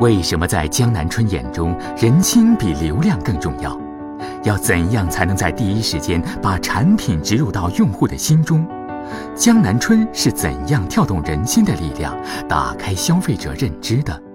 为什么在江南春眼中，人心比流量更重要？要怎样才能在第一时间把产品植入到用户的心中？江南春是怎样跳动人心的力量，打开消费者认知的？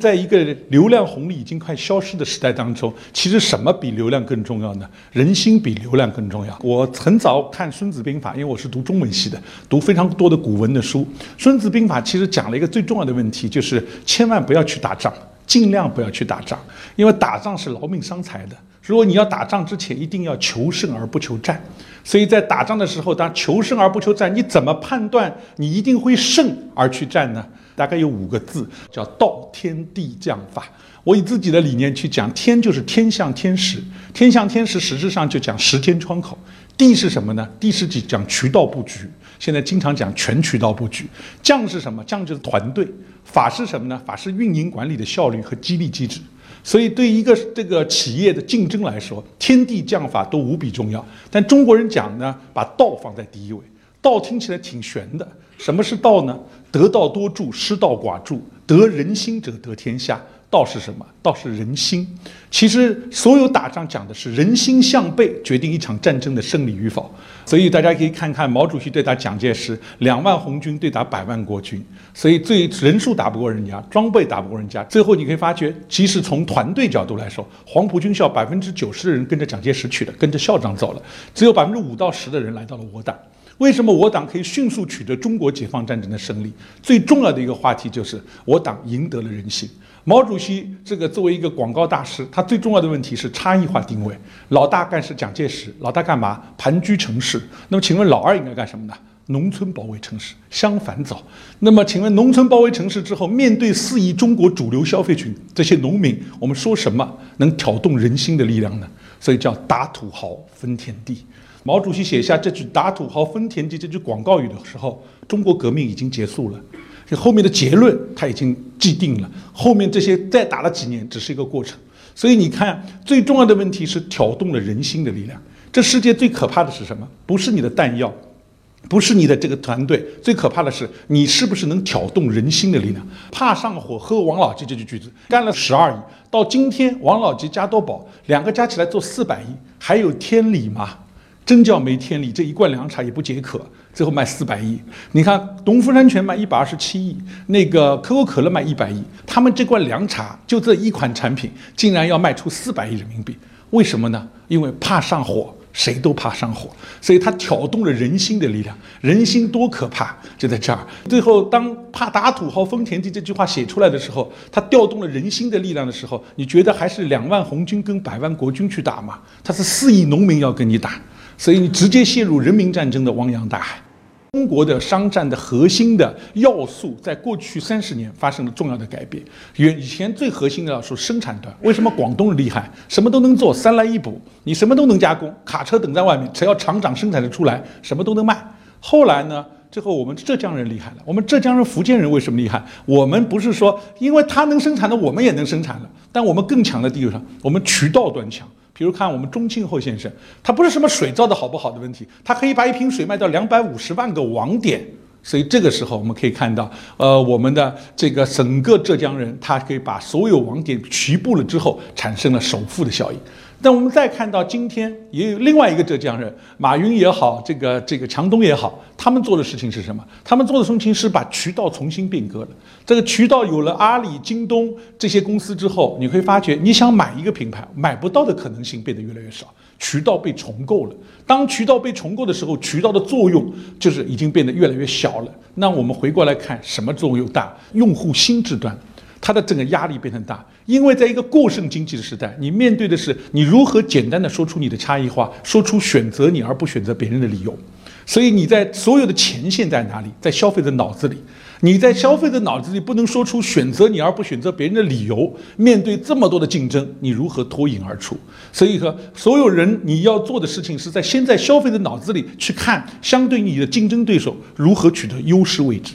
在一个流量红利已经快消失的时代当中，其实什么比流量更重要呢？人心比流量更重要。我很早看《孙子兵法》，因为我是读中文系的，读非常多的古文的书。《孙子兵法》其实讲了一个最重要的问题，就是千万不要去打仗，尽量不要去打仗，因为打仗是劳命伤财的。如果你要打仗之前，一定要求胜而不求战。所以在打仗的时候，当求胜而不求战，你怎么判断你一定会胜而去战呢？大概有五个字，叫道天地将法。我以自己的理念去讲，天就是天象天时，天象天时实质上就讲时间窗口。地是什么呢？地是指讲渠道布局，现在经常讲全渠道布局。将是什么？将就是团队。法是什么呢？法是运营管理的效率和激励机制。所以对一个这个企业的竞争来说，天地将法都无比重要。但中国人讲呢，把道放在第一位。道听起来挺玄的，什么是道呢？得道多助，失道寡助。得人心者得天下。道是什么？道是人心。其实所有打仗讲的是人心向背，决定一场战争的胜利与否。所以大家可以看看毛主席对打蒋介石，两万红军对打百万国军。所以最人数打不过人家，装备打不过人家。最后你可以发觉，其实从团队角度来说，黄埔军校百分之九十的人跟着蒋介石去的，跟着校长走了，只有百分之五到十的人来到了我党。为什么我党可以迅速取得中国解放战争的胜利？最重要的一个话题就是我党赢得了人心。毛主席这个作为一个广告大师，他最重要的问题是差异化定位。老大干是蒋介石，老大干嘛？盘踞城市。那么请问老二应该干什么呢？农村包围城市，相反走。那么请问农村包围城市之后，面对四亿中国主流消费群这些农民，我们说什么能挑动人心的力量呢？所以叫打土豪分田地。毛主席写下这句“打土豪分田地”这句广告语的时候，中国革命已经结束了。这后面的结论他已经既定了，后面这些再打了几年只是一个过程。所以你看，最重要的问题是挑动了人心的力量。这世界最可怕的是什么？不是你的弹药，不是你的这个团队，最可怕的是你是不是能挑动人心的力量。怕上火喝王老吉这句句子，干了十二亿，到今天王老吉加多宝两个加起来做四百亿，还有天理吗？真叫没天理！这一罐凉茶也不解渴，最后卖四百亿。你看，农夫山泉卖一百二十七亿，那个可口可乐卖一百亿，他们这罐凉茶就这一款产品，竟然要卖出四百亿人民币，为什么呢？因为怕上火，谁都怕上火，所以它挑动了人心的力量。人心多可怕，就在这儿。最后，当“怕打土豪分田地”这句话写出来的时候，它调动了人心的力量的时候，你觉得还是两万红军跟百万国军去打吗？它是四亿农民要跟你打。所以你直接陷入人民战争的汪洋大海。中国的商战的核心的要素，在过去三十年发生了重要的改变。原以前最核心的要素生产端，为什么广东人厉害？什么都能做，三来一补，你什么都能加工，卡车等在外面，只要厂长生产的出来，什么都能卖。后来呢？最后我们浙江人厉害了。我们浙江人、福建人为什么厉害？我们不是说因为他能生产的，我们也能生产了，但我们更强的地方，我们渠道端强。比如看我们钟庆后先生，他不是什么水造的好不好的问题，他可以把一瓶水卖到两百五十万个网点，所以这个时候我们可以看到，呃，我们的这个整个浙江人，他可以把所有网点齐布了之后，产生了首富的效应。但我们再看到今天，也有另外一个浙江人，马云也好，这个这个强东也好，他们做的事情是什么？他们做的事情是把渠道重新变革了。这个渠道有了阿里、京东这些公司之后，你会发觉，你想买一个品牌，买不到的可能性变得越来越少，渠道被重构了。当渠道被重构的时候，渠道的作用就是已经变得越来越小了。那我们回过来看，什么作用大？用户心智端。他的整个压力变成大，因为在一个过剩经济的时代，你面对的是你如何简单的说出你的差异化，说出选择你而不选择别人的理由。所以你在所有的前线在哪里？在消费者脑子里。你在消费者脑子里不能说出选择你而不选择别人的理由。面对这么多的竞争，你如何脱颖而出？所以和所有人你要做的事情是在先在消费者脑子里去看相对你的竞争对手如何取得优势位置。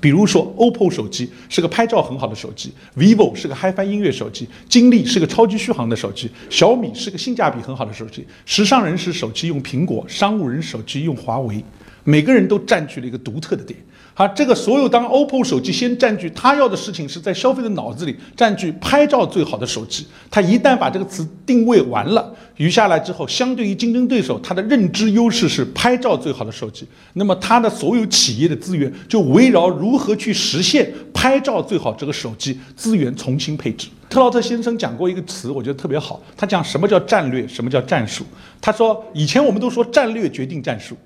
比如说，OPPO 手机是个拍照很好的手机，vivo 是个 HiFi 音乐手机，金立是个超级续航的手机，小米是个性价比很好的手机。时尚人士手机用苹果，商务人手机用华为，每个人都占据了一个独特的点。他，这个所有当 OPPO 手机先占据他要的事情是在消费的脑子里占据拍照最好的手机，他一旦把这个词定位完了，余下来之后，相对于竞争对手，他的认知优势是拍照最好的手机，那么他的所有企业的资源就围绕如何去实现拍照最好这个手机资源重新配置。特劳特先生讲过一个词，我觉得特别好，他讲什么叫战略，什么叫战术。他说以前我们都说战略决定战术。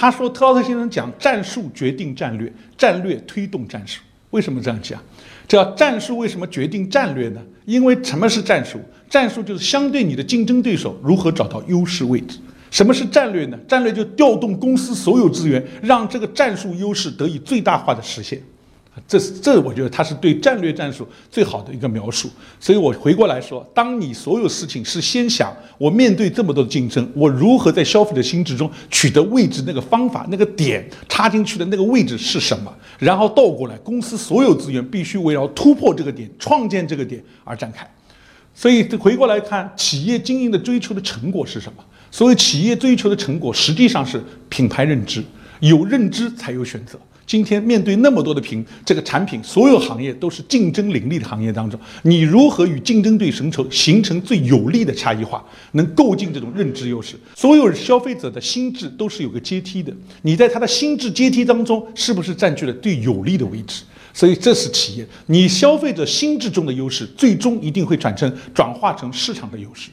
他说：“特劳特先生讲，战术决定战略，战略推动战术。为什么这样讲？叫战术为什么决定战略呢？因为什么是战术？战术就是相对你的竞争对手如何找到优势位置。什么是战略呢？战略就调动公司所有资源，让这个战术优势得以最大化的实现。”这是这，我觉得他是对战略战术最好的一个描述。所以我回过来说，当你所有事情是先想我面对这么多的竞争，我如何在消费者心智中取得位置，那个方法、那个点插进去的那个位置是什么？然后倒过来，公司所有资源必须围绕突破这个点、创建这个点而展开。所以回过来看，企业经营的追求的成果是什么？所谓企业追求的成果，实际上是品牌认知，有认知才有选择。今天面对那么多的品，这个产品，所有行业都是竞争凌厉的行业当中，你如何与竞争对手形成最有力的差异化，能构建这种认知优势？所有消费者的心智都是有个阶梯的，你在他的心智阶梯当中，是不是占据了最有利的位置？所以这是企业，你消费者心智中的优势，最终一定会转成转化成市场的优势。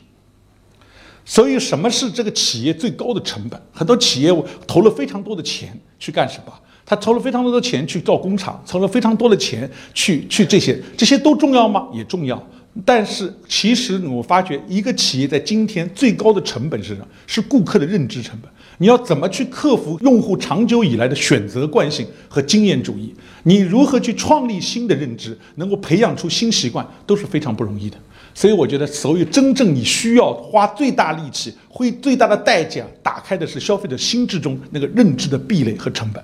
所以什么是这个企业最高的成本？很多企业投了非常多的钱去干什么？他投了非常多的钱去造工厂，投了非常多的钱去去这些，这些都重要吗？也重要。但是其实我发觉，一个企业在今天最高的成本是什么？是顾客的认知成本。你要怎么去克服用户长久以来的选择惯性和经验主义？你如何去创立新的认知，能够培养出新习惯，都是非常不容易的。所以我觉得，所有真正你需要花最大力气、花最大的代价打开的是消费者心智中那个认知的壁垒和成本。